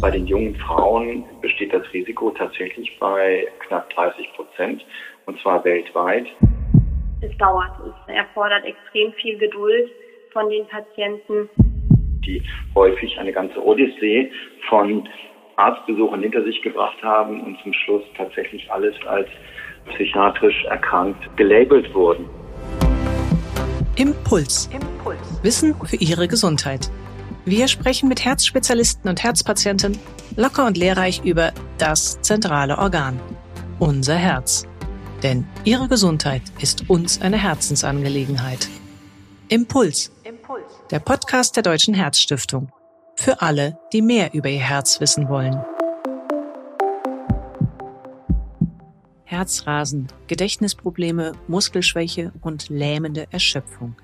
Bei den jungen Frauen besteht das Risiko tatsächlich bei knapp 30 Prozent, und zwar weltweit. Es dauert, es erfordert extrem viel Geduld von den Patienten. Die häufig eine ganze Odyssee von Arztbesuchen hinter sich gebracht haben und zum Schluss tatsächlich alles als psychiatrisch erkrankt gelabelt wurden. Impuls. Impuls. Wissen für Ihre Gesundheit. Wir sprechen mit Herzspezialisten und Herzpatienten locker und lehrreich über das zentrale Organ, unser Herz. Denn Ihre Gesundheit ist uns eine Herzensangelegenheit. Impuls. Impuls. Der Podcast der Deutschen Herzstiftung. Für alle, die mehr über ihr Herz wissen wollen. Herzrasen, Gedächtnisprobleme, Muskelschwäche und lähmende Erschöpfung.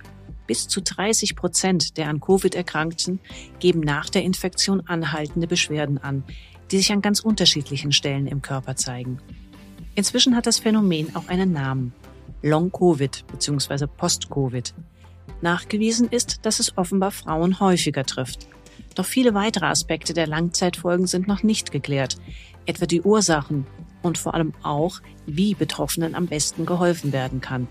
Bis zu 30 Prozent der an Covid Erkrankten geben nach der Infektion anhaltende Beschwerden an, die sich an ganz unterschiedlichen Stellen im Körper zeigen. Inzwischen hat das Phänomen auch einen Namen. Long-Covid bzw. Post-Covid. Nachgewiesen ist, dass es offenbar Frauen häufiger trifft. Doch viele weitere Aspekte der Langzeitfolgen sind noch nicht geklärt, etwa die Ursachen und vor allem auch, wie Betroffenen am besten geholfen werden kann.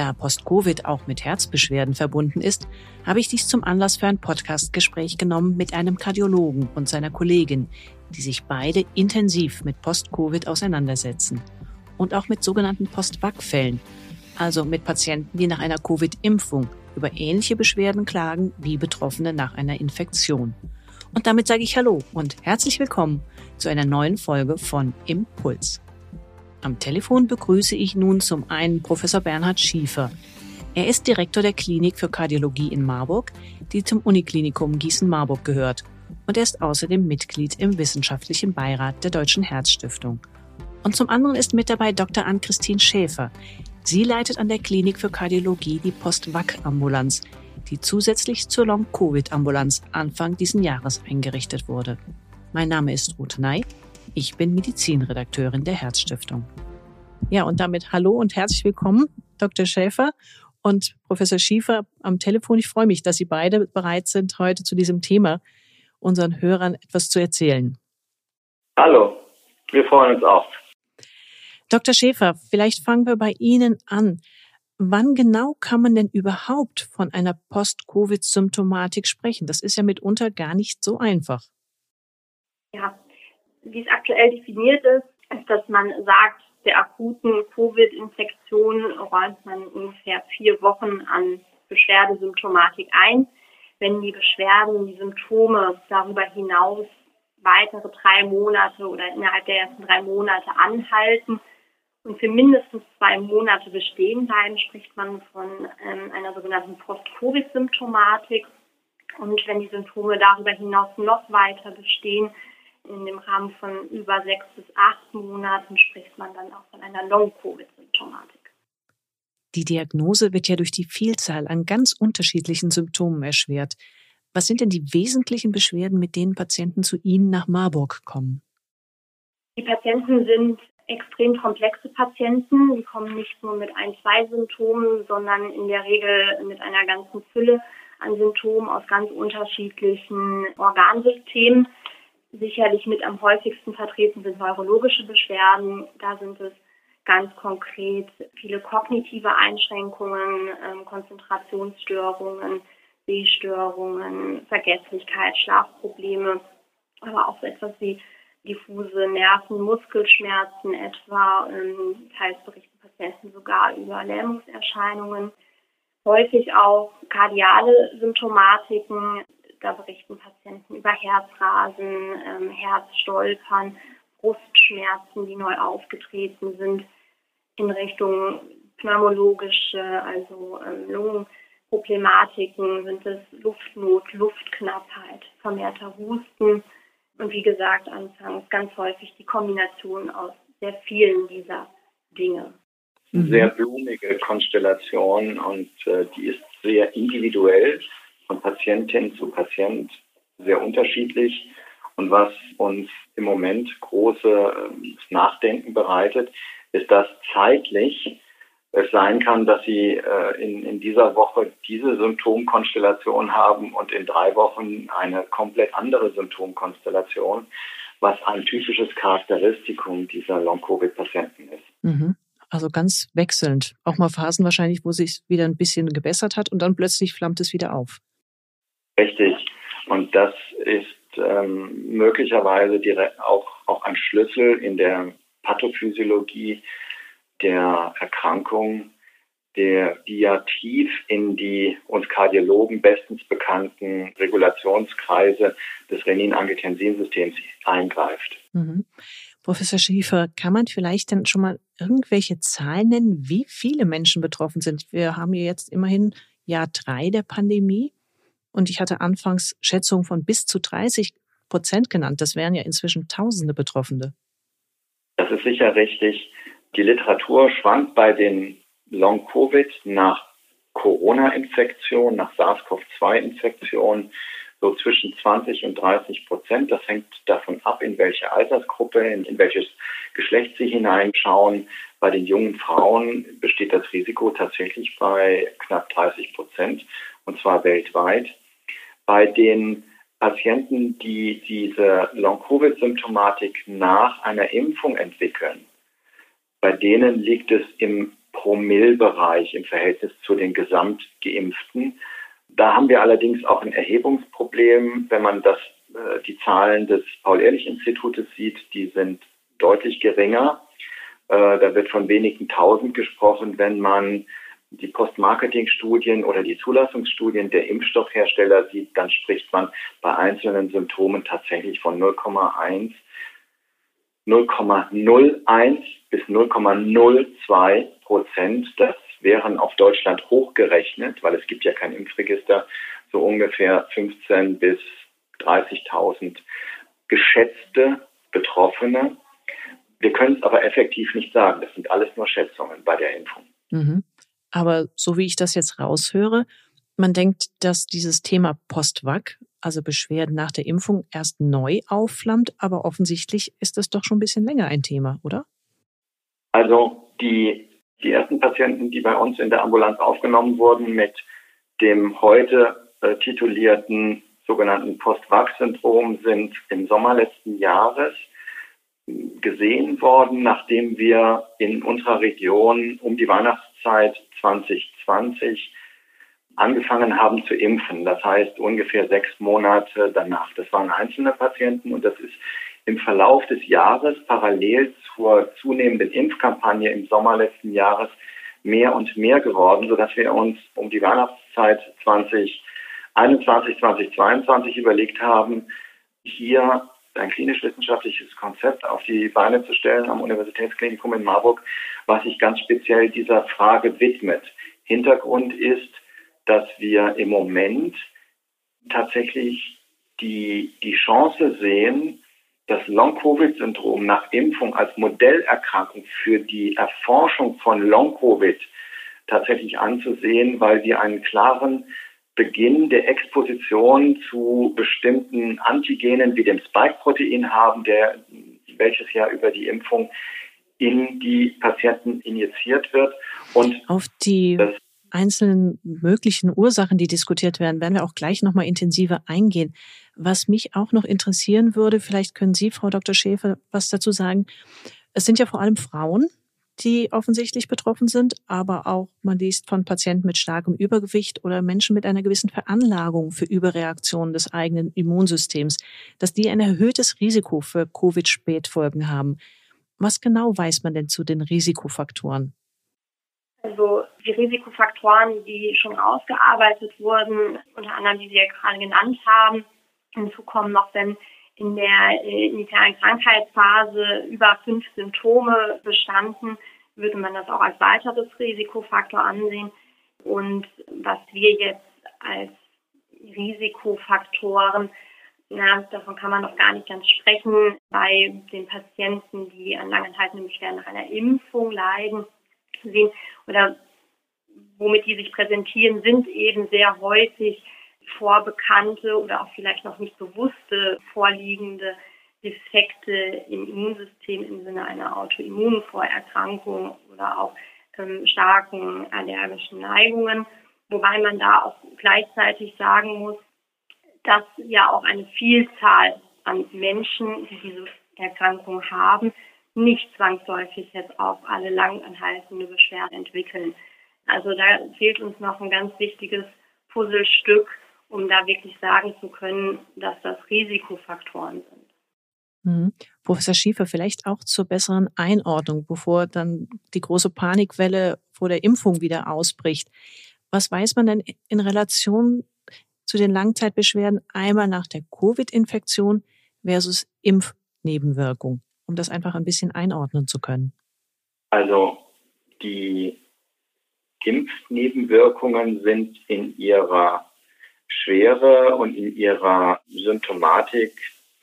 Da Post-Covid auch mit Herzbeschwerden verbunden ist, habe ich dies zum Anlass für ein Podcastgespräch genommen mit einem Kardiologen und seiner Kollegin, die sich beide intensiv mit Post-Covid auseinandersetzen. Und auch mit sogenannten Post-Vac-Fällen, also mit Patienten, die nach einer Covid-Impfung über ähnliche Beschwerden klagen wie Betroffene nach einer Infektion. Und damit sage ich Hallo und herzlich willkommen zu einer neuen Folge von Impuls. Am Telefon begrüße ich nun zum einen Professor Bernhard Schiefer. Er ist Direktor der Klinik für Kardiologie in Marburg, die zum Uniklinikum Gießen-Marburg gehört. Und er ist außerdem Mitglied im wissenschaftlichen Beirat der Deutschen Herzstiftung. Und zum anderen ist mit dabei Dr. Ann-Christine Schäfer. Sie leitet an der Klinik für Kardiologie die Post-Vac-Ambulanz, die zusätzlich zur Long-Covid-Ambulanz Anfang diesen Jahres eingerichtet wurde. Mein Name ist Ruth Ney. Ich bin Medizinredakteurin der Herzstiftung. Ja, und damit hallo und herzlich willkommen, Dr. Schäfer und Professor Schiefer am Telefon. Ich freue mich, dass Sie beide bereit sind, heute zu diesem Thema unseren Hörern etwas zu erzählen. Hallo, wir freuen uns auch. Dr. Schäfer, vielleicht fangen wir bei Ihnen an. Wann genau kann man denn überhaupt von einer Post-Covid-Symptomatik sprechen? Das ist ja mitunter gar nicht so einfach. Ja, wie es aktuell definiert ist, ist, dass man sagt, der akuten Covid-Infektion räumt man ungefähr vier Wochen an Beschwerdesymptomatik ein. Wenn die Beschwerden, die Symptome darüber hinaus weitere drei Monate oder innerhalb der ersten drei Monate anhalten und für mindestens zwei Monate bestehen bleiben, spricht man von ähm, einer sogenannten Post-Covid-Symptomatik. Und wenn die Symptome darüber hinaus noch weiter bestehen, in dem Rahmen von über sechs bis acht Monaten spricht man dann auch von einer Long-Covid-Symptomatik. Die Diagnose wird ja durch die Vielzahl an ganz unterschiedlichen Symptomen erschwert. Was sind denn die wesentlichen Beschwerden, mit denen Patienten zu Ihnen nach Marburg kommen? Die Patienten sind extrem komplexe Patienten. Die kommen nicht nur mit ein, zwei Symptomen, sondern in der Regel mit einer ganzen Fülle an Symptomen aus ganz unterschiedlichen Organsystemen. Sicherlich mit am häufigsten vertreten sind neurologische Beschwerden. Da sind es ganz konkret viele kognitive Einschränkungen, ähm, Konzentrationsstörungen, Sehstörungen, Vergesslichkeit, Schlafprobleme, aber auch so etwas wie diffuse Nerven, Muskelschmerzen etwa. Ähm, teils berichten Patienten sogar über Lähmungserscheinungen. Häufig auch kardiale Symptomatiken, da berichten Patienten über Herzrasen, ähm, Herzstolpern, Brustschmerzen, die neu aufgetreten sind, in Richtung pneumologische, also ähm, Lungenproblematiken sind es Luftnot, Luftknappheit, vermehrter Husten und wie gesagt anfangs ganz häufig die Kombination aus sehr vielen dieser Dinge. Sehr blumige Konstellation und äh, die ist sehr individuell von Patientin zu Patient sehr unterschiedlich. Und was uns im Moment großes ähm, Nachdenken bereitet, ist, dass zeitlich es sein kann, dass Sie äh, in, in dieser Woche diese Symptomkonstellation haben und in drei Wochen eine komplett andere Symptomkonstellation, was ein typisches Charakteristikum dieser Long-Covid-Patienten ist. Mhm. Also ganz wechselnd. Auch mal Phasen wahrscheinlich, wo sich wieder ein bisschen gebessert hat und dann plötzlich flammt es wieder auf. Richtig. Und das ist ähm, möglicherweise auch, auch ein Schlüssel in der Pathophysiologie der Erkrankung, der, die ja tief in die uns Kardiologen bestens bekannten Regulationskreise des Renin-Angiotensin-Systems eingreift. Mhm. Professor Schiefer, kann man vielleicht dann schon mal irgendwelche Zahlen nennen, wie viele Menschen betroffen sind? Wir haben ja jetzt immerhin Jahr drei der Pandemie und ich hatte anfangs Schätzungen von bis zu 30 Prozent genannt. Das wären ja inzwischen Tausende Betroffene. Das ist sicher richtig. Die Literatur schwankt bei den Long-Covid nach Corona-Infektion, nach SARS-CoV-2-Infektion so zwischen 20 und 30 Prozent. Das hängt davon ab, in welche Altersgruppe, in, in welches Geschlecht Sie hineinschauen. Bei den jungen Frauen besteht das Risiko tatsächlich bei knapp 30 Prozent, und zwar weltweit. Bei den Patienten, die diese Long-Covid-Symptomatik nach einer Impfung entwickeln, bei denen liegt es im Promillbereich im Verhältnis zu den Gesamtgeimpften. Da haben wir allerdings auch ein Erhebungsproblem, wenn man das, äh, die Zahlen des Paul-Ehrlich-Institutes sieht, die sind deutlich geringer. Äh, da wird von wenigen tausend gesprochen, wenn man die Post-Marketing-Studien oder die Zulassungsstudien der Impfstoffhersteller sieht, dann spricht man bei einzelnen Symptomen tatsächlich von 0,1 0,01 bis 0,02 Prozent. Das wären auf Deutschland hochgerechnet, weil es gibt ja kein Impfregister, so ungefähr 15 bis 30.000 geschätzte Betroffene. Wir können es aber effektiv nicht sagen. Das sind alles nur Schätzungen bei der Impfung. Mhm. Aber so wie ich das jetzt raushöre, man denkt, dass dieses Thema Postvac, also Beschwerden nach der Impfung, erst neu aufflammt, aber offensichtlich ist das doch schon ein bisschen länger ein Thema, oder? Also die, die ersten Patienten, die bei uns in der Ambulanz aufgenommen wurden mit dem heute äh, titulierten sogenannten Post-Vac-Syndrom, sind im Sommer letzten Jahres gesehen worden, nachdem wir in unserer Region um die Weihnachtszeit 2020 angefangen haben zu impfen. Das heißt ungefähr sechs Monate danach. Das waren einzelne Patienten und das ist im Verlauf des Jahres parallel zur zunehmenden Impfkampagne im Sommer letzten Jahres mehr und mehr geworden, sodass wir uns um die Weihnachtszeit 2021, 2022 überlegt haben, hier ein klinisch-wissenschaftliches Konzept auf die Beine zu stellen am Universitätsklinikum in Marburg, was sich ganz speziell dieser Frage widmet. Hintergrund ist, dass wir im Moment tatsächlich die, die Chance sehen, das Long-Covid-Syndrom nach Impfung als Modellerkrankung für die Erforschung von Long-Covid tatsächlich anzusehen, weil wir einen klaren Beginn der Exposition zu bestimmten Antigenen wie dem Spike-Protein haben, der, welches ja über die Impfung in die Patienten injiziert wird. Und auf die einzelnen möglichen Ursachen, die diskutiert werden, werden wir auch gleich nochmal intensiver eingehen. Was mich auch noch interessieren würde, vielleicht können Sie, Frau Dr. Schäfer, was dazu sagen. Es sind ja vor allem Frauen, die offensichtlich betroffen sind, aber auch man liest von Patienten mit starkem Übergewicht oder Menschen mit einer gewissen Veranlagung für Überreaktionen des eigenen Immunsystems, dass die ein erhöhtes Risiko für Covid-Spätfolgen haben. Was genau weiß man denn zu den Risikofaktoren? Also die Risikofaktoren, die schon ausgearbeitet wurden, unter anderem die Sie ja gerade genannt haben. Hinzu kommen noch, wenn in der äh, initialen Krankheitsphase über fünf Symptome bestanden, würde man das auch als weiteres Risikofaktor ansehen. Und was wir jetzt als Risikofaktoren, na, davon kann man noch gar nicht ganz sprechen, bei den Patienten, die an langanhaltenden Beschwerden nach einer Impfung leiden, sehen oder womit die sich präsentieren, sind eben sehr häufig vorbekannte oder auch vielleicht noch nicht bewusste vorliegende Defekte im Immunsystem im Sinne einer Autoimmunvorerkrankung oder auch ähm, starken allergischen Neigungen, wobei man da auch gleichzeitig sagen muss, dass ja auch eine Vielzahl an Menschen, die diese Erkrankung haben, nicht zwangsläufig jetzt auch alle langanhaltende Beschwerden entwickeln. Also da fehlt uns noch ein ganz wichtiges Puzzlestück, um da wirklich sagen zu können, dass das Risikofaktoren sind. Mhm. Professor Schiefer, vielleicht auch zur besseren Einordnung, bevor dann die große Panikwelle vor der Impfung wieder ausbricht. Was weiß man denn in Relation zu den Langzeitbeschwerden einmal nach der Covid-Infektion versus Impfnebenwirkung, um das einfach ein bisschen einordnen zu können? Also die Impfnebenwirkungen sind in ihrer Schwere und in ihrer Symptomatik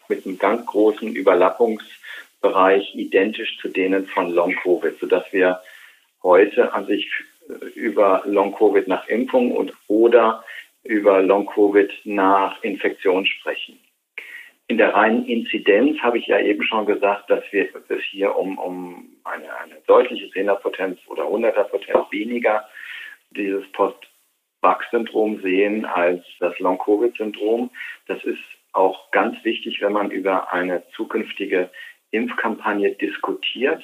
mit einem ganz großen Überlappungsbereich identisch zu denen von Long-Covid, sodass wir heute an sich über Long-Covid nach Impfung und oder über Long-Covid nach Infektion sprechen. In der reinen Inzidenz habe ich ja eben schon gesagt, dass wir es hier um, um eine, eine deutliche Zehnerpotenz oder Hunderterpotenz weniger dieses Post-Vax-Syndrom sehen als das Long-Covid-Syndrom. Das ist auch ganz wichtig, wenn man über eine zukünftige Impfkampagne diskutiert.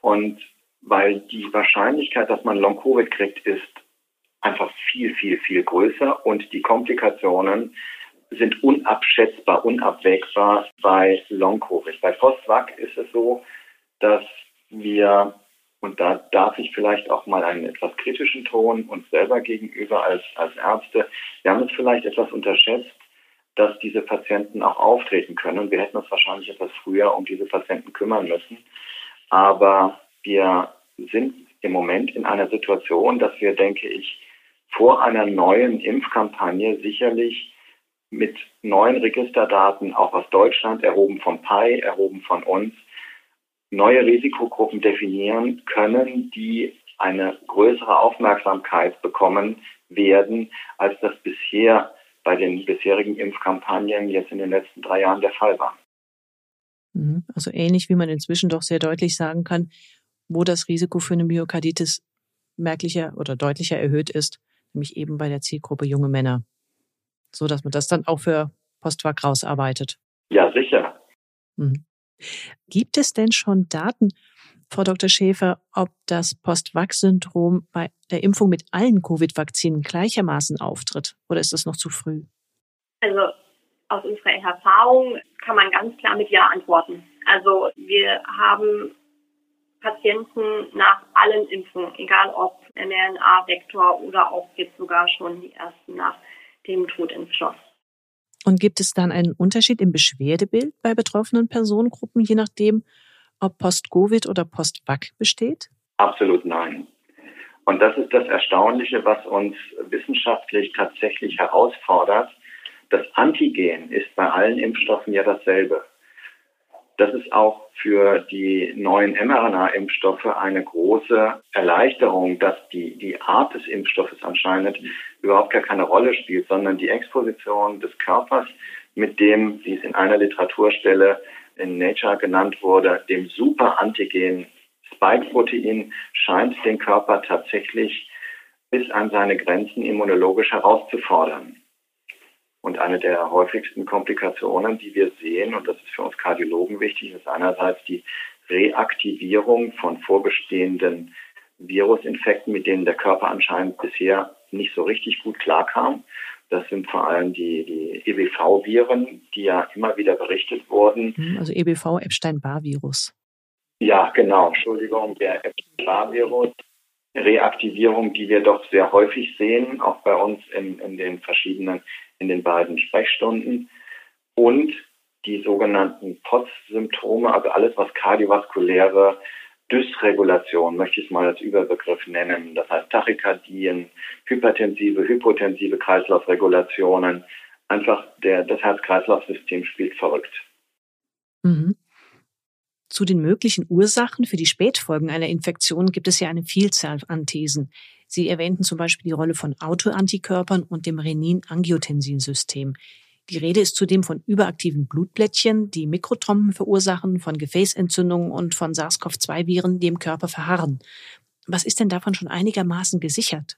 Und weil die Wahrscheinlichkeit, dass man Long-Covid kriegt, ist einfach viel, viel, viel größer und die Komplikationen sind unabschätzbar, unabwägbar bei Long-Covid. Bei Post-Vac ist es so, dass wir, und da darf ich vielleicht auch mal einen etwas kritischen Ton uns selber gegenüber als, als Ärzte, wir haben es vielleicht etwas unterschätzt, dass diese Patienten auch auftreten können. Und wir hätten uns wahrscheinlich etwas früher um diese Patienten kümmern müssen. Aber wir sind im Moment in einer Situation, dass wir, denke ich, vor einer neuen Impfkampagne sicherlich mit neuen Registerdaten, auch aus Deutschland, erhoben vom PI, erhoben von uns, neue Risikogruppen definieren können, die eine größere Aufmerksamkeit bekommen werden, als das bisher bei den bisherigen Impfkampagnen jetzt in den letzten drei Jahren der Fall war. Mhm. Also ähnlich wie man inzwischen doch sehr deutlich sagen kann, wo das Risiko für eine Myokarditis merklicher oder deutlicher erhöht ist, nämlich eben bei der Zielgruppe junge Männer. So dass man das dann auch für Postwag rausarbeitet. Ja, sicher. Mhm. Gibt es denn schon Daten, Frau Dr. Schäfer, ob das Post-Vax-Syndrom bei der Impfung mit allen Covid-Vakzinen gleichermaßen auftritt? Oder ist das noch zu früh? Also aus unserer Erfahrung kann man ganz klar mit Ja antworten. Also wir haben Patienten nach allen Impfungen, egal ob mRNA-Vektor oder auch jetzt sogar schon die ersten nach dem Totimpfstoff. Und gibt es dann einen Unterschied im Beschwerdebild bei betroffenen Personengruppen, je nachdem, ob Post-Covid oder Post-Vac besteht? Absolut nein. Und das ist das Erstaunliche, was uns wissenschaftlich tatsächlich herausfordert. Das Antigen ist bei allen Impfstoffen ja dasselbe. Das ist auch für die neuen mRNA-Impfstoffe eine große Erleichterung, dass die, die Art des Impfstoffes anscheinend überhaupt gar keine Rolle spielt, sondern die Exposition des Körpers mit dem, wie es in einer Literaturstelle in Nature genannt wurde, dem Superantigen Spike-Protein scheint den Körper tatsächlich bis an seine Grenzen immunologisch herauszufordern. Und eine der häufigsten Komplikationen, die wir sehen, und das ist für uns Kardiologen wichtig, ist einerseits die Reaktivierung von vorbestehenden Virusinfekten, mit denen der Körper anscheinend bisher nicht so richtig gut klarkam. Das sind vor allem die, die EBV-Viren, die ja immer wieder berichtet wurden. Hm, also EBV, Epstein-Barr-Virus. Ja, genau. Entschuldigung, der Epstein-Barr-Virus. Reaktivierung, die wir doch sehr häufig sehen, auch bei uns in, in den verschiedenen, in den beiden Sprechstunden. Und die sogenannten POTS-Symptome, also alles, was kardiovaskuläre Dysregulation, möchte ich es mal als Überbegriff nennen. Das heißt Tachykardien, hypertensive, hypotensive Kreislaufregulationen. Einfach der, das Herz-Kreislauf-System spielt verrückt. Mhm. Zu den möglichen Ursachen für die Spätfolgen einer Infektion gibt es ja eine Vielzahl an Thesen. Sie erwähnten zum Beispiel die Rolle von Autoantikörpern und dem Renin-Angiotensin-System. Die Rede ist zudem von überaktiven Blutplättchen, die Mikrotrompen verursachen, von Gefäßentzündungen und von SARS-CoV-2-Viren, die im Körper verharren. Was ist denn davon schon einigermaßen gesichert?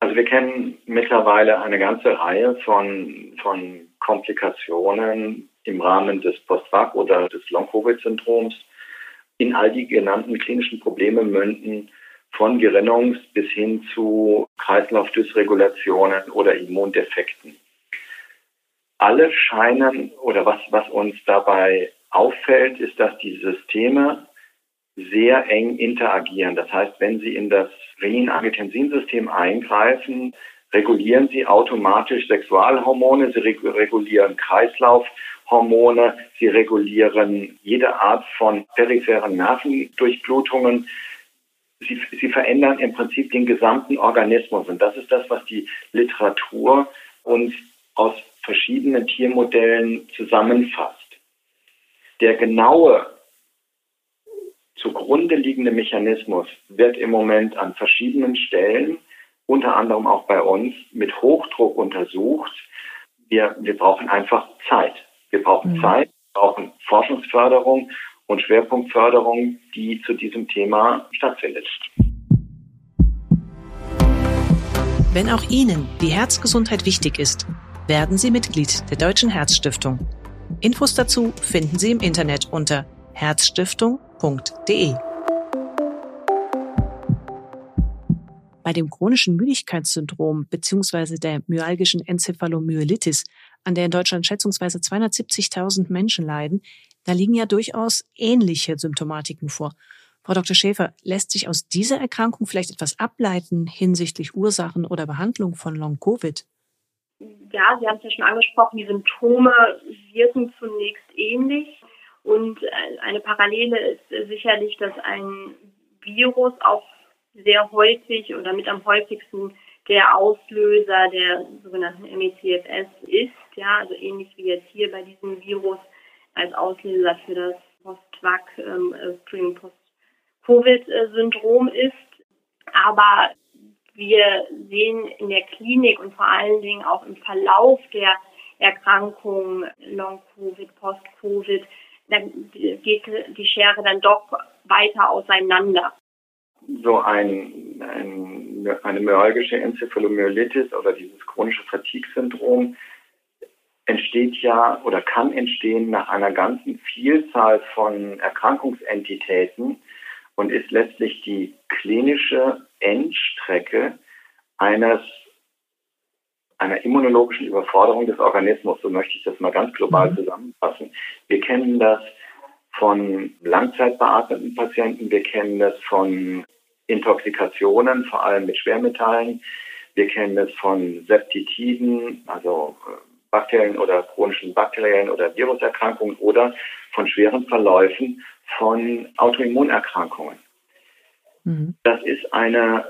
Also wir kennen mittlerweile eine ganze Reihe von, von Komplikationen im Rahmen des Post-Vac oder des Long-Covid-Syndroms in all die genannten klinischen Probleme münden, von Gerinnungs- bis hin zu Kreislaufdysregulationen oder Immundefekten. Alle scheinen, oder was, was uns dabei auffällt, ist, dass die Systeme sehr eng interagieren. Das heißt, wenn Sie in das Renin-Angiotensin-System eingreifen, regulieren Sie automatisch Sexualhormone, Sie regulieren Kreislaufhormone, Sie regulieren jede Art von peripheren Nervendurchblutungen. Sie, Sie verändern im Prinzip den gesamten Organismus. Und das ist das, was die Literatur uns aus verschiedenen Tiermodellen zusammenfasst. Der genaue zugrunde liegende Mechanismus wird im Moment an verschiedenen Stellen, unter anderem auch bei uns, mit Hochdruck untersucht. Wir, wir brauchen einfach Zeit. Wir brauchen mhm. Zeit, wir brauchen Forschungsförderung und Schwerpunktförderung, die zu diesem Thema stattfindet. Wenn auch Ihnen die Herzgesundheit wichtig ist, werden Sie Mitglied der Deutschen Herzstiftung. Infos dazu finden Sie im Internet unter herzstiftung.de. Bei dem chronischen Müdigkeitssyndrom bzw. der myalgischen Enzephalomyelitis, an der in Deutschland schätzungsweise 270.000 Menschen leiden, da liegen ja durchaus ähnliche Symptomatiken vor. Frau Dr. Schäfer, lässt sich aus dieser Erkrankung vielleicht etwas ableiten hinsichtlich Ursachen oder Behandlung von Long-Covid? Ja, Sie haben es ja schon angesprochen, die Symptome wirken zunächst ähnlich. Und äh, eine Parallele ist sicherlich, dass ein Virus auch sehr häufig oder mit am häufigsten der Auslöser der sogenannten MECFS ist, ja, also ähnlich wie jetzt hier bei diesem Virus als Auslöser für das Post-Vac, ähm, äh, ist. Aber wir sehen in der Klinik und vor allen Dingen auch im Verlauf der Erkrankung Long-Covid, Post-Covid, dann geht die Schere dann doch weiter auseinander. So ein, ein, eine myalgische Enzephalomyelitis oder dieses chronische Fatigue-Syndrom entsteht ja oder kann entstehen nach einer ganzen Vielzahl von Erkrankungsentitäten und ist letztlich die klinische Endstrecke eines einer immunologischen Überforderung des Organismus, so möchte ich das mal ganz global mhm. zusammenfassen. Wir kennen das von langzeitbeatmeten Patienten, wir kennen das von Intoxikationen, vor allem mit Schwermetallen, wir kennen es von Septitiden, also äh, bakteriellen oder chronischen bakteriellen oder Viruserkrankungen oder von schweren Verläufen von Autoimmunerkrankungen. Mhm. Das ist eine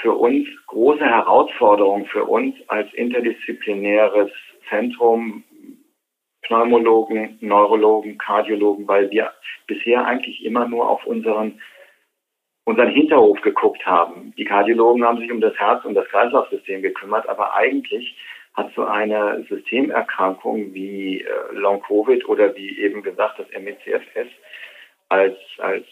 für uns große Herausforderung für uns als interdisziplinäres Zentrum Pneumologen, Neurologen, Kardiologen, weil wir bisher eigentlich immer nur auf unseren unseren Hinterhof geguckt haben. Die Kardiologen haben sich um das Herz und das Kreislaufsystem gekümmert, aber eigentlich hat so eine Systemerkrankung wie äh, Long-Covid oder wie eben gesagt das MECFS als, als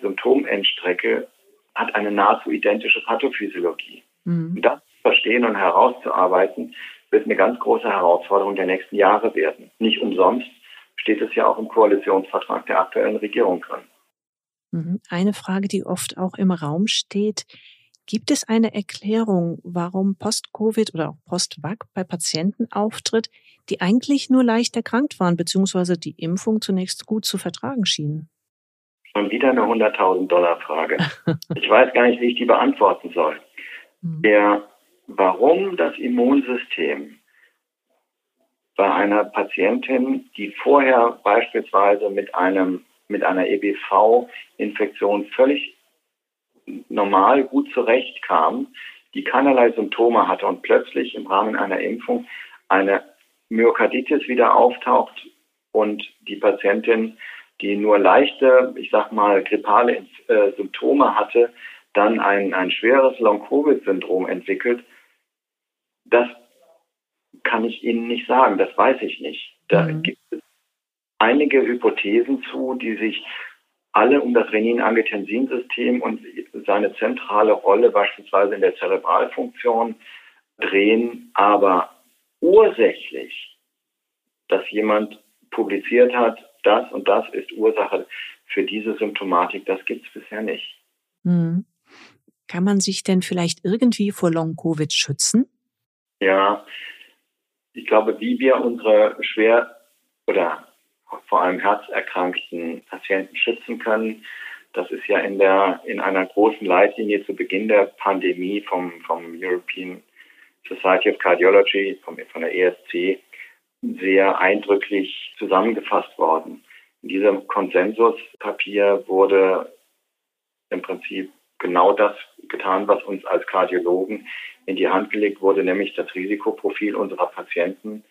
Symptomendstrecke hat eine nahezu identische Pathophysiologie. Mhm. Das zu verstehen und herauszuarbeiten, wird eine ganz große Herausforderung der nächsten Jahre werden. Nicht umsonst steht es ja auch im Koalitionsvertrag der aktuellen Regierung drin. Mhm. Eine Frage, die oft auch im Raum steht. Gibt es eine Erklärung, warum Post-Covid oder auch Post-Vac bei Patienten auftritt, die eigentlich nur leicht erkrankt waren, beziehungsweise die Impfung zunächst gut zu vertragen schienen? Schon wieder eine 100.000 Dollar Frage. Ich weiß gar nicht, wie ich die beantworten soll. Hm. Der, warum das Immunsystem bei einer Patientin, die vorher beispielsweise mit einem, mit einer EBV-Infektion völlig normal gut zurechtkam, die keinerlei Symptome hatte und plötzlich im Rahmen einer Impfung eine Myokarditis wieder auftaucht und die Patientin die nur leichte, ich sag mal, grippale äh, Symptome hatte, dann ein, ein schweres Long-Covid-Syndrom entwickelt, das kann ich Ihnen nicht sagen, das weiß ich nicht. Da mhm. gibt es einige Hypothesen zu, die sich alle um das Renin-Angiotensin-System und seine zentrale Rolle beispielsweise in der Zerebralfunktion drehen, aber ursächlich, dass jemand publiziert hat, das und das ist Ursache für diese Symptomatik, das gibt es bisher nicht. Hm. Kann man sich denn vielleicht irgendwie vor Long-Covid schützen? Ja, ich glaube, wie wir unsere schwer oder vor allem herzerkrankten Patienten schützen können, das ist ja in der in einer großen Leitlinie zu Beginn der Pandemie vom vom European Society of Cardiology vom, von der ESC sehr eindrücklich zusammengefasst worden. In diesem Konsensuspapier wurde im Prinzip genau das getan, was uns als Kardiologen in die Hand gelegt wurde, nämlich das Risikoprofil unserer Patienten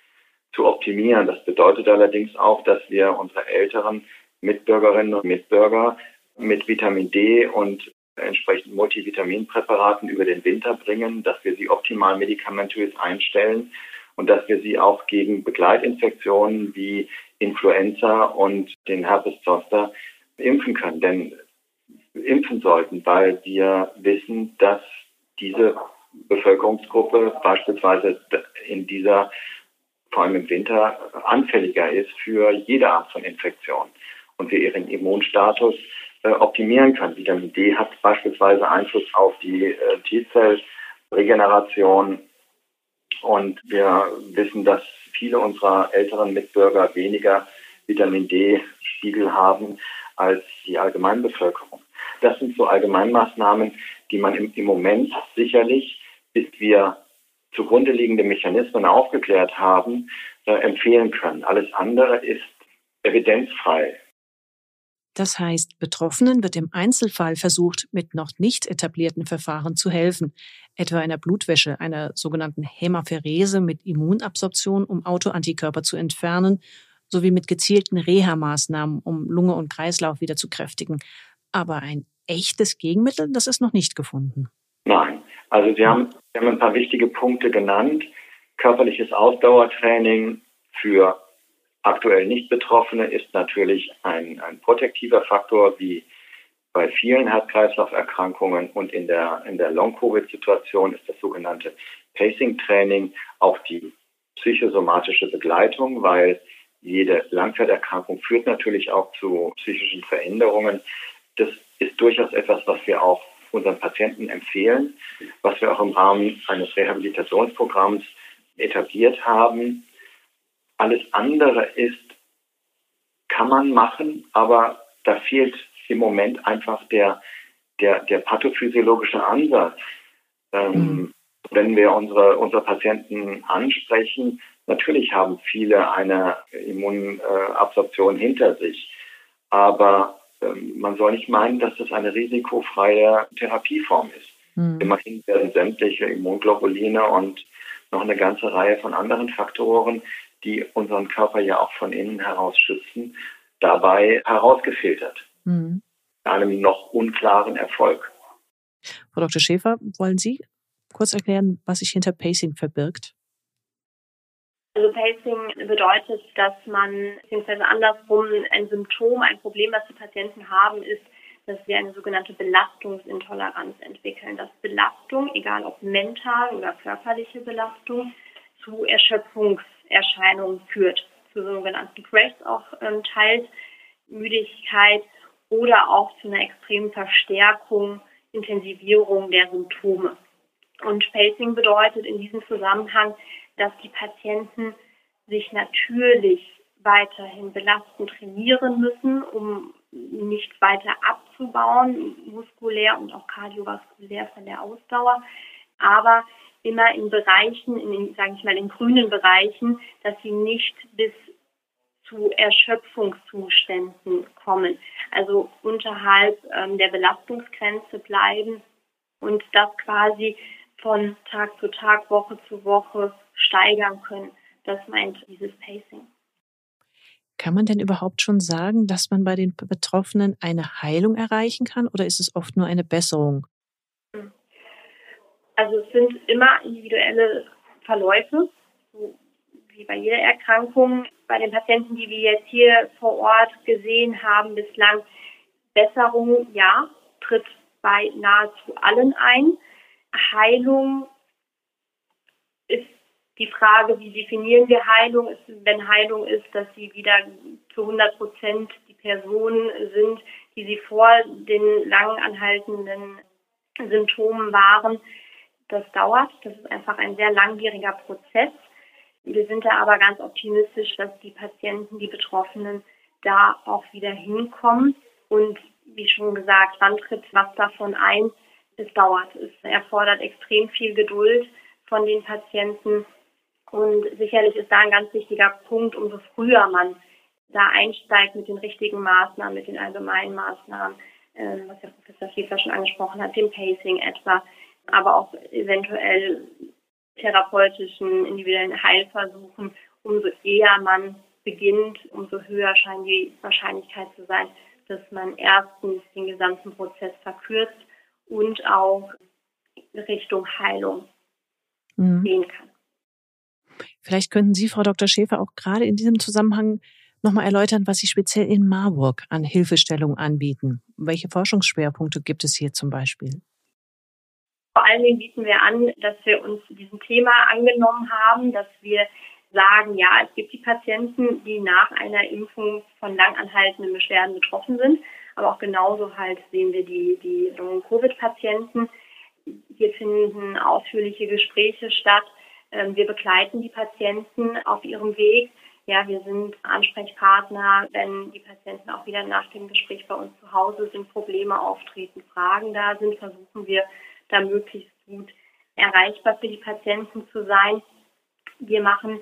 zu optimieren. Das bedeutet allerdings auch, dass wir unsere älteren Mitbürgerinnen und Mitbürger mit Vitamin D und entsprechend Multivitaminpräparaten über den Winter bringen, dass wir sie optimal medikamentös einstellen und dass wir sie auch gegen Begleitinfektionen wie Influenza und den Herpes Zoster impfen können. Denn impfen sollten, weil wir wissen, dass diese Bevölkerungsgruppe beispielsweise in dieser, vor allem im Winter, anfälliger ist für jede Art von Infektion und wir ihren Immunstatus äh, optimieren können. Vitamin D hat beispielsweise Einfluss auf die äh, T-Zell-Regeneration und wir wissen, dass viele unserer älteren Mitbürger weniger Vitamin D-Spiegel haben als die Allgemeinbevölkerung. Das sind so Allgemeinmaßnahmen, die man im, im Moment sicherlich, bis wir zugrunde liegende Mechanismen aufgeklärt haben, äh, empfehlen können. Alles andere ist evidenzfrei. Das heißt, Betroffenen wird im Einzelfall versucht, mit noch nicht etablierten Verfahren zu helfen, etwa einer Blutwäsche, einer sogenannten Hämapherese mit Immunabsorption, um Autoantikörper zu entfernen, sowie mit gezielten Reha-Maßnahmen, um Lunge und Kreislauf wieder zu kräftigen. Aber ein echtes Gegenmittel, das ist noch nicht gefunden. Nein, also Sie haben, Sie haben ein paar wichtige Punkte genannt. Körperliches Ausdauertraining für aktuell nicht Betroffene ist natürlich ein, ein protektiver Faktor, wie bei vielen Herz-Kreislauf-Erkrankungen und in der, in der Long-Covid-Situation ist das sogenannte Pacing-Training auch die psychosomatische Begleitung, weil jede Langzeiterkrankung führt natürlich auch zu psychischen Veränderungen. Das ist durchaus etwas, was wir auch unseren Patienten empfehlen, was wir auch im Rahmen eines Rehabilitationsprogramms etabliert haben. Alles andere ist, kann man machen, aber da fehlt im Moment einfach der, der, der pathophysiologische Ansatz. Ähm, mhm. Wenn wir unsere, unsere Patienten ansprechen, natürlich haben viele eine Immunabsorption hinter sich, aber ähm, man soll nicht meinen, dass das eine risikofreie Therapieform ist. Mhm. Immerhin werden sämtliche Immunglobuline und noch eine ganze Reihe von anderen Faktoren, die unseren Körper ja auch von innen heraus schützen, dabei herausgefiltert. Mhm. Einem noch unklaren Erfolg. Frau Dr. Schäfer, wollen Sie kurz erklären, was sich hinter Pacing verbirgt? Also Pacing bedeutet, dass man, beziehungsweise andersrum, ein Symptom, ein Problem, was die Patienten haben, ist, dass sie eine sogenannte Belastungsintoleranz entwickeln. Dass Belastung, egal ob mental oder körperliche Belastung, zu Erschöpfungserscheinungen führt, zu sogenannten Crashs auch ähm, teils, Müdigkeit oder auch zu einer extremen Verstärkung, Intensivierung der Symptome. Und Pacing bedeutet in diesem Zusammenhang, dass die Patienten sich natürlich weiterhin belasten trainieren müssen, um nicht weiter abzubauen, muskulär und auch kardiovaskulär von der Ausdauer, aber immer in Bereichen, in sage ich mal, in grünen Bereichen, dass sie nicht bis zu Erschöpfungszuständen kommen, also unterhalb ähm, der Belastungsgrenze bleiben und das quasi von Tag zu Tag, Woche zu Woche steigern können. Das meint dieses Pacing. Kann man denn überhaupt schon sagen, dass man bei den Betroffenen eine Heilung erreichen kann oder ist es oft nur eine Besserung? Also es sind immer individuelle Verläufe, so wie bei jeder Erkrankung. Bei den Patienten, die wir jetzt hier vor Ort gesehen haben bislang, Besserung, ja, tritt bei nahezu allen ein. Heilung ist die Frage, wie definieren wir Heilung? Ist, wenn Heilung ist, dass sie wieder zu 100 Prozent die Personen sind, die sie vor den lang anhaltenden Symptomen waren. Das dauert. Das ist einfach ein sehr langwieriger Prozess. Wir sind da aber ganz optimistisch, dass die Patienten, die Betroffenen, da auch wieder hinkommen. Und wie schon gesagt, wann tritt was davon ein? Es dauert. Es erfordert extrem viel Geduld von den Patienten. Und sicherlich ist da ein ganz wichtiger Punkt, umso früher man da einsteigt mit den richtigen Maßnahmen, mit den allgemeinen Maßnahmen, äh, was der Professor Schäfer schon angesprochen hat, dem Pacing etwa, aber auch eventuell therapeutischen, individuellen Heilversuchen, umso eher man beginnt, umso höher scheint die Wahrscheinlichkeit zu sein, dass man erstens den gesamten Prozess verkürzt und auch Richtung Heilung mhm. gehen kann. Vielleicht könnten Sie, Frau Dr. Schäfer, auch gerade in diesem Zusammenhang nochmal erläutern, was Sie speziell in Marburg an Hilfestellung anbieten. Welche Forschungsschwerpunkte gibt es hier zum Beispiel? Vor allen Dingen bieten wir an, dass wir uns diesem Thema angenommen haben, dass wir sagen, ja, es gibt die Patienten, die nach einer Impfung von langanhaltenden Beschwerden betroffen sind, aber auch genauso halt sehen wir die, die Long-Covid-Patienten. Hier finden ausführliche Gespräche statt. Ähm, wir begleiten die Patienten auf ihrem Weg. Ja, wir sind Ansprechpartner, wenn die Patienten auch wieder nach dem Gespräch bei uns zu Hause sind, Probleme auftreten, Fragen da sind, versuchen wir da möglichst gut erreichbar für die Patienten zu sein. Wir machen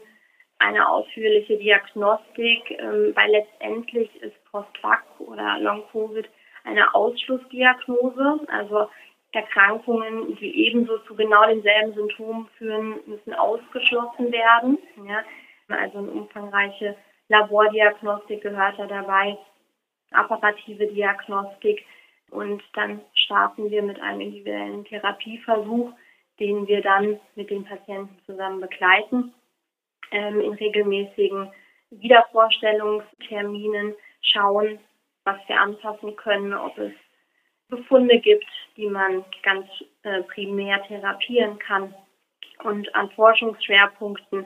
eine ausführliche Diagnostik, ähm, weil letztendlich ist Post-Vac oder Long-Covid eine Ausschlussdiagnose. Also Erkrankungen, die ebenso zu genau denselben Symptomen führen, müssen ausgeschlossen werden. Ja. Also eine umfangreiche Labordiagnostik gehört da dabei, apparative Diagnostik. Und dann starten wir mit einem individuellen Therapieversuch, den wir dann mit den Patienten zusammen begleiten, ähm, in regelmäßigen Wiedervorstellungsterminen schauen, was wir anpassen können, ob es Befunde gibt, die man ganz äh, primär therapieren kann. Und an Forschungsschwerpunkten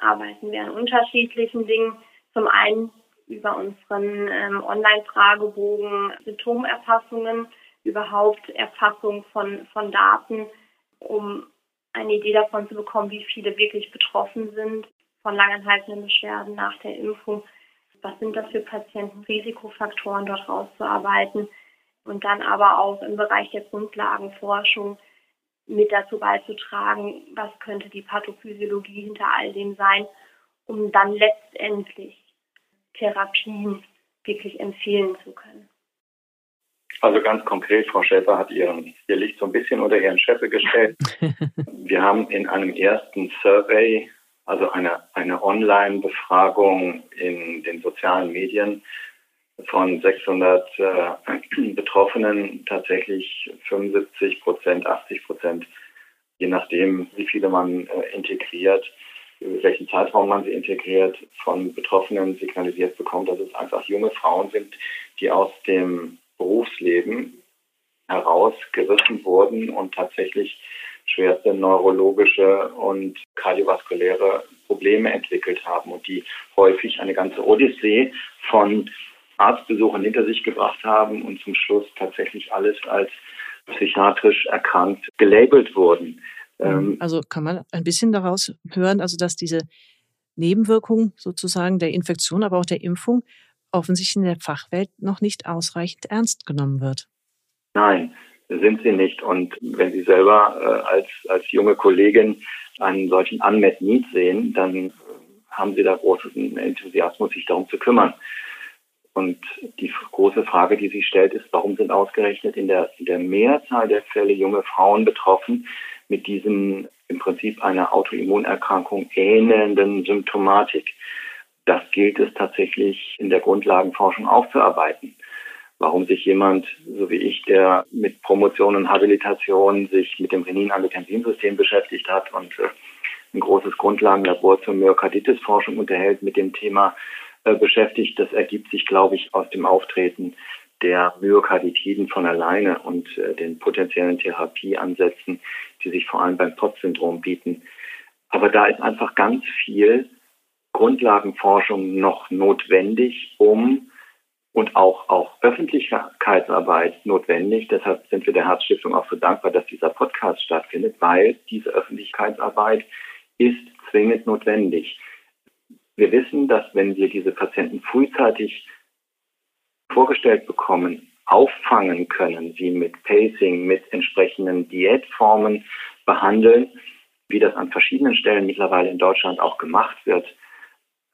arbeiten wir an unterschiedlichen Dingen. Zum einen über unseren ähm, Online-Fragebogen Symptomerfassungen, überhaupt Erfassung von, von Daten, um eine Idee davon zu bekommen, wie viele wirklich betroffen sind von langanhaltenden Beschwerden nach der Impfung. Was sind das für Patienten, Risikofaktoren dort rauszuarbeiten und dann aber auch im Bereich der Grundlagenforschung mit dazu beizutragen, was könnte die Pathophysiologie hinter all dem sein, um dann letztendlich Therapien wirklich empfehlen zu können. Also ganz konkret, Frau Schäfer hat ihren, ihr Licht so ein bisschen unter ihren Scheffel gestellt. Wir haben in einem ersten Survey, also eine, eine Online-Befragung in den sozialen Medien, von 600 äh, Betroffenen tatsächlich 75 Prozent, 80 Prozent, je nachdem, wie viele man äh, integriert, welchen Zeitraum man sie integriert, von Betroffenen signalisiert bekommt, dass es einfach junge Frauen sind, die aus dem Berufsleben herausgerissen wurden und tatsächlich schwerste neurologische und kardiovaskuläre Probleme entwickelt haben und die häufig eine ganze Odyssee von Arztbesuchen hinter sich gebracht haben und zum Schluss tatsächlich alles als psychiatrisch erkrankt gelabelt wurden. Ähm, also kann man ein bisschen daraus hören, also dass diese Nebenwirkung sozusagen der Infektion, aber auch der Impfung offensichtlich in der Fachwelt noch nicht ausreichend ernst genommen wird. Nein, sind sie nicht. Und wenn Sie selber äh, als, als junge Kollegin einen solchen Unmet Need sehen, dann haben Sie da großen Enthusiasmus, sich darum zu kümmern. Und die große Frage, die sich stellt, ist, warum sind ausgerechnet in der, in der Mehrzahl der Fälle junge Frauen betroffen mit diesem im Prinzip einer Autoimmunerkrankung ähnelnden Symptomatik? Das gilt es tatsächlich in der Grundlagenforschung aufzuarbeiten. Warum sich jemand, so wie ich, der mit Promotion und Habilitation sich mit dem Renin-Angiotensin-System beschäftigt hat und äh, ein großes Grundlagenlabor zur Myokarditis-Forschung unterhält mit dem Thema äh, beschäftigt. Das ergibt sich, glaube ich, aus dem Auftreten der Myokarditiden von alleine und äh, den potenziellen Therapieansätzen, die sich vor allem beim POT-Syndrom bieten. Aber da ist einfach ganz viel Grundlagenforschung noch notwendig, um und auch, auch Öffentlichkeitsarbeit notwendig. Deshalb sind wir der Herzstiftung auch so dankbar, dass dieser Podcast stattfindet, weil diese Öffentlichkeitsarbeit ist zwingend notwendig. Wir wissen, dass wenn wir diese Patienten frühzeitig vorgestellt bekommen, auffangen können, sie mit Pacing, mit entsprechenden Diätformen behandeln, wie das an verschiedenen Stellen mittlerweile in Deutschland auch gemacht wird,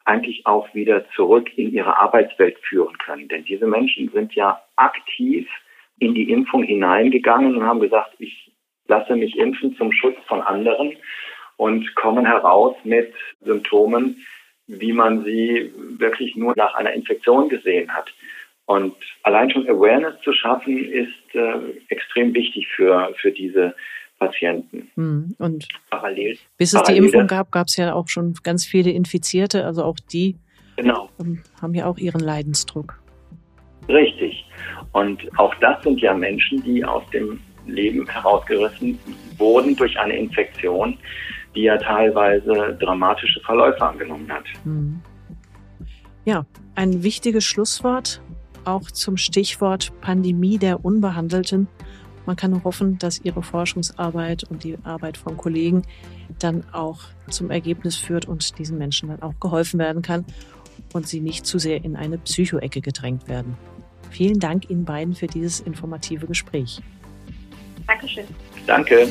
eigentlich auch wieder zurück in ihre Arbeitswelt führen können. Denn diese Menschen sind ja aktiv in die Impfung hineingegangen und haben gesagt, ich lasse mich impfen zum Schutz von anderen und kommen heraus mit Symptomen, wie man sie wirklich nur nach einer Infektion gesehen hat. Und allein schon Awareness zu schaffen, ist äh, extrem wichtig für, für diese Patienten. Hm, und parallel, bis es parallel die Impfung gab, gab es ja auch schon ganz viele Infizierte, also auch die genau. Ähm, haben ja auch ihren Leidensdruck. Richtig. Und auch das sind ja Menschen, die aus dem Leben herausgerissen wurden durch eine Infektion, die ja teilweise dramatische Verläufe angenommen hat. Hm. Ja, ein wichtiges Schlusswort auch zum Stichwort Pandemie der Unbehandelten. Man kann nur hoffen, dass Ihre Forschungsarbeit und die Arbeit von Kollegen dann auch zum Ergebnis führt und diesen Menschen dann auch geholfen werden kann und sie nicht zu sehr in eine Psychoecke gedrängt werden. Vielen Dank Ihnen beiden für dieses informative Gespräch. Dankeschön. Danke.